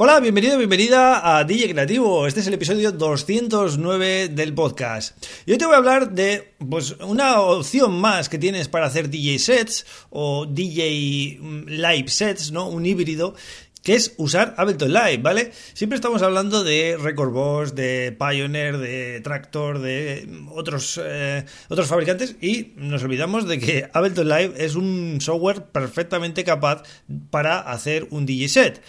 Hola, bienvenido, bienvenida a DJ Creativo. Este es el episodio 209 del podcast. Y hoy te voy a hablar de pues, una opción más que tienes para hacer DJ sets o DJ mm, live sets, ¿no? Un híbrido que es usar Ableton Live, ¿vale? Siempre estamos hablando de Record Boss, de Pioneer, de Tractor, de otros, eh, otros fabricantes y nos olvidamos de que Ableton Live es un software perfectamente capaz para hacer un DJ set.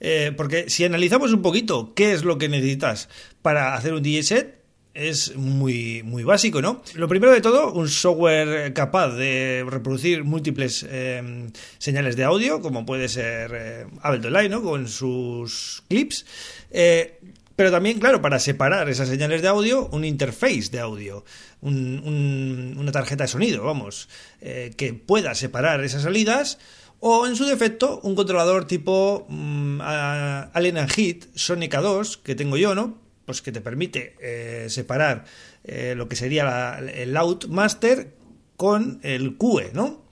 Eh, porque si analizamos un poquito qué es lo que necesitas para hacer un DJ set, es muy, muy básico, ¿no? Lo primero de todo, un software capaz de reproducir múltiples eh, señales de audio, como puede ser eh, Ableton ¿no? Con sus clips. pero también, claro, para separar esas señales de audio, un interface de audio, una tarjeta de sonido, vamos, que pueda separar esas salidas o en su defecto un controlador tipo um, Allen Heat Sonica 2 que tengo yo, ¿no? Pues que te permite eh, separar eh, lo que sería el out master con el QE, ¿no?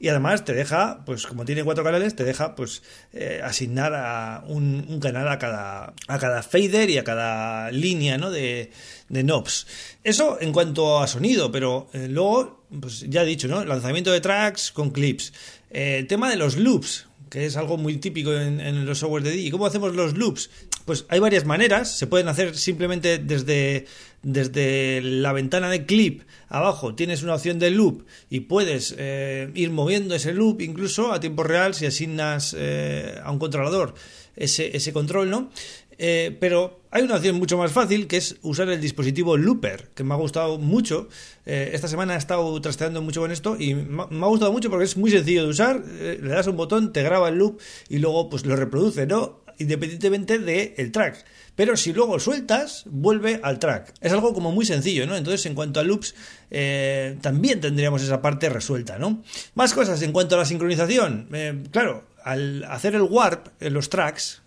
Y además te deja, pues como tiene cuatro canales, te deja pues eh, asignar a un, canal a cada, a cada fader y a cada línea ¿no? de, de knobs. Eso en cuanto a sonido, pero luego, pues ya he dicho, ¿no? Lanzamiento de tracks con clips. El tema de los loops, que es algo muy típico en, los software de DJ. ¿Cómo hacemos los loops? Pues hay varias maneras. Se pueden hacer simplemente desde, desde la ventana de clip abajo. Tienes una opción de loop y puedes eh, ir moviendo ese loop incluso a tiempo real si asignas eh, a un controlador ese, ese control, ¿no? Eh, pero hay una opción mucho más fácil que es usar el dispositivo Looper, que me ha gustado mucho. Eh, esta semana he estado trasteando mucho con esto y me ha gustado mucho porque es muy sencillo de usar. Eh, le das un botón, te graba el loop y luego pues lo reproduce, ¿no? Independientemente del track. Pero si luego sueltas, vuelve al track. Es algo como muy sencillo, ¿no? Entonces, en cuanto a loops, también tendríamos esa parte resuelta, ¿no? Más cosas en cuanto a la sincronización. claro, al hacer el warp en los tracks,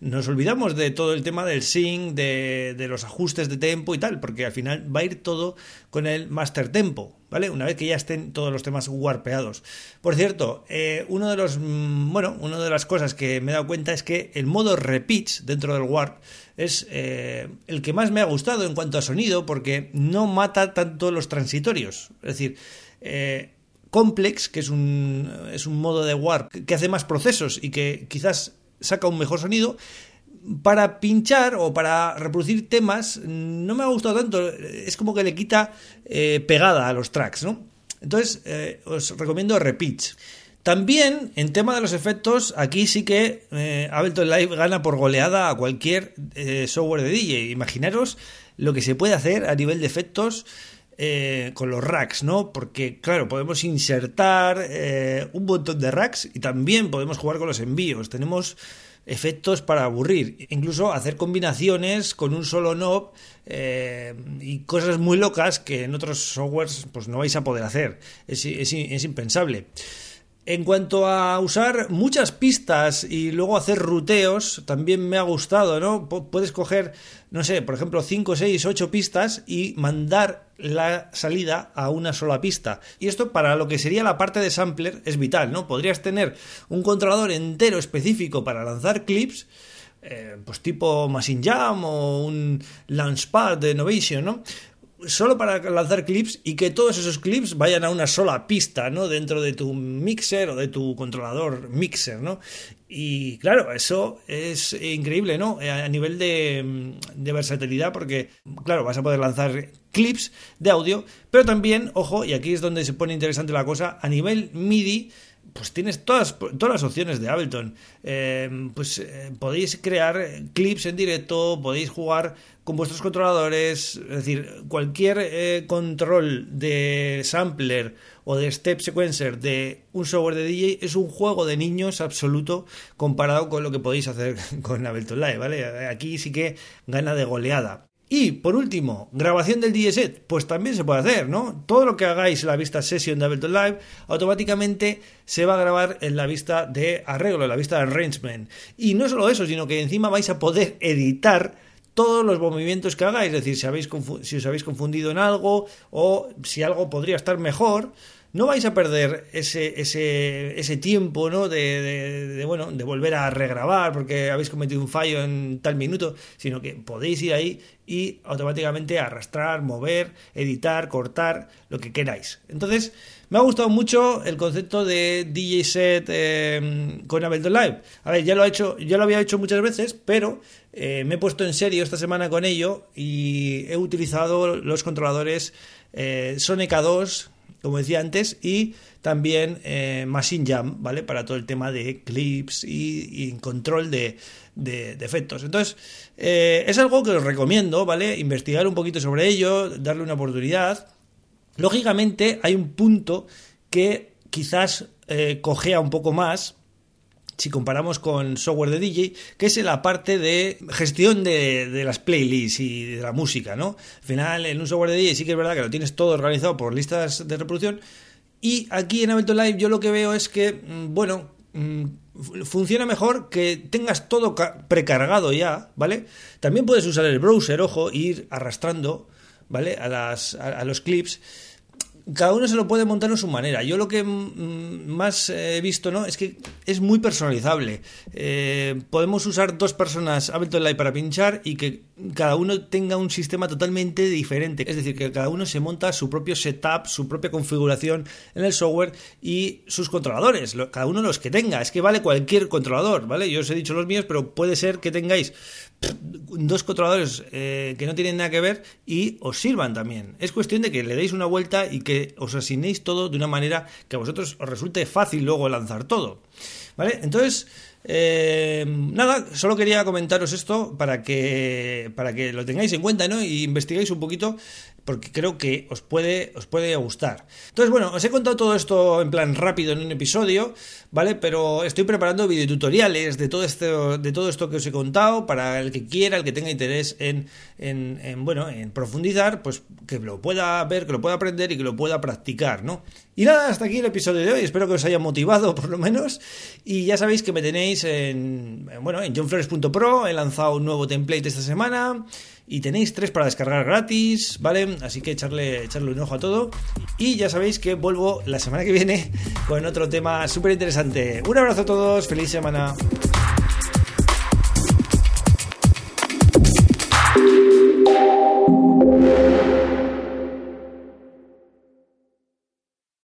nos olvidamos de todo el tema del sync, de, los ajustes de tempo y tal, porque al final va a ir todo con el master tempo, ¿vale? Una vez que ya estén todos los temas warpeados. Por cierto, eh, uno de los, mm, bueno, una de las cosas que me he dado cuenta es que el modo repeats dentro del warp es eh, el que más me ha gustado en cuanto a sonido, porque no mata tanto los transitorios. Es decir, eh, Complex, que es un, es un modo de warp que hace más procesos y que quizás saca un mejor sonido. Para pinchar o para reproducir temas no me ha gustado tanto, es como que le quita eh, pegada a los tracks, ¿no? Entonces eh, os recomiendo Repeats. También en tema de los efectos, aquí sí que eh, Ableton Live gana por goleada a cualquier eh, software de DJ. Imaginaros lo que se puede hacer a nivel de efectos con los racks, ¿no? Porque, claro, podemos insertar un montón de racks y también podemos jugar con los envíos. Tenemos efectos para aburrir, incluso hacer combinaciones con un solo knob eh, y cosas muy locas que en otros softwares pues no vais a poder hacer, es, es impensable. En cuanto a usar muchas pistas y luego hacer ruteos, también me ha gustado, ¿no? puedes coger, no sé, por ejemplo, 5, 6, 8 pistas y mandar la salida a una sola pista. Y esto para lo que sería la parte de sampler es vital, ¿no? Podrías tener un controlador entero específico para lanzar clips, eh, pues tipo Machine Jam o un Launchpad de Innovation, ¿no? Solo para lanzar clips y que todos esos clips vayan a una sola pista, ¿no? Dentro de tu mixer o de tu controlador mixer, ¿no? Y claro, eso es increíble, ¿no? A nivel de, de versatilidad, porque, claro, vas a poder lanzar clips de audio, pero también, ojo, y aquí es donde se pone interesante la cosa, a nivel MIDI pues tienes todas, todas las opciones de Ableton. Eh, pues eh, podéis crear clips en directo, podéis jugar con vuestros controladores, es decir, cualquier eh, control de sampler o de step sequencer de un software de DJ es un juego de niños absoluto comparado con lo que podéis hacer con Ableton Live, ¿vale? Aquí sí que gana de goleada. Y por último, grabación del DJ set, pues también se puede hacer, ¿no? Todo lo que hagáis en la vista session de Ableton Live automáticamente se va a grabar en la vista de arreglo, en la vista de arrangement. Y no solo eso, sino que encima vais a poder editar todos los movimientos que hagáis, es decir, si, os habéis confundido en algo o si algo podría estar mejor, no vais a perder ese, ese, ese tiempo, ¿no? De, bueno, de volver a regrabar porque habéis cometido un fallo en tal minuto, sino que podéis ir ahí y automáticamente arrastrar, mover, editar, cortar, lo que queráis. Entonces, me ha gustado mucho el concepto de DJ set em, con Ableton Live. A ver, ya lo, he hecho, ya lo había hecho muchas veces, pero eh, me he puesto en serio esta semana con ello y he utilizado los controladores eh, Sonica 2 como decía antes, y también eh, Machine Jam, ¿vale? Para todo el tema de clips y, control de, efectos. Entonces, eh, es algo que os recomiendo, ¿vale? Investigar un poquito sobre ello, darle una oportunidad. Lógicamente, hay un punto que quizás eh, cojea un poco más, si comparamos con software de DJ, que es la parte de gestión de, las playlists y de la música, ¿no? Al final, en un software de DJ sí que es verdad que lo tienes todo organizado por listas de reproducción. Y aquí en Ableton Live yo lo que veo es que, mm, bueno, mm, funciona mejor que tengas todo precargado ya, ¿vale? También puedes usar el browser, ojo, e ir arrastrando, ¿vale? A, las, a los clips cada uno se lo puede montar en su manera. Yo lo que más he visto ¿no? es que es muy personalizable. Eh, podemos usar dos personas Ableton Live para pinchar y que cada uno tenga un sistema totalmente diferente. Es decir, que cada uno se monta su propio setup, su propia configuración en el software y sus controladores, cada uno los que tenga. Es que vale cualquier controlador, ¿vale? Yo os he dicho los míos, pero puede ser que tengáis dos controladores eh, que no tienen nada que ver y os sirvan también. Es cuestión de que le deis una vuelta y que os asignéis todo de una manera que a vosotros os resulte fácil luego lanzar todo. ¿Vale? Entonces, eh, nada, solo quería comentaros esto para que, para que lo tengáis en cuenta ¿no? y investiguéis un poquito porque creo que os puede, os puede gustar. Entonces, bueno, os he contado todo esto en plan rápido en un episodio, ¿vale? Pero estoy preparando videotutoriales de todo esto, de todo esto que os he contado para el que quiera, el que tenga interés en, en, bueno, en profundizar, pues que lo pueda ver, que lo pueda aprender y que lo pueda practicar, ¿no? Y nada, hasta aquí el episodio de hoy. Espero que os haya motivado por lo menos. Y ya sabéis que me tenéis en, bueno, en johnflores.pro. He lanzado un nuevo template esta semana y tenéis tres para descargar gratis, ¿vale? Así que echarle, echarle un ojo a todo. Y ya sabéis que vuelvo la semana que viene con otro tema súper interesante. Un abrazo a todos, feliz semana.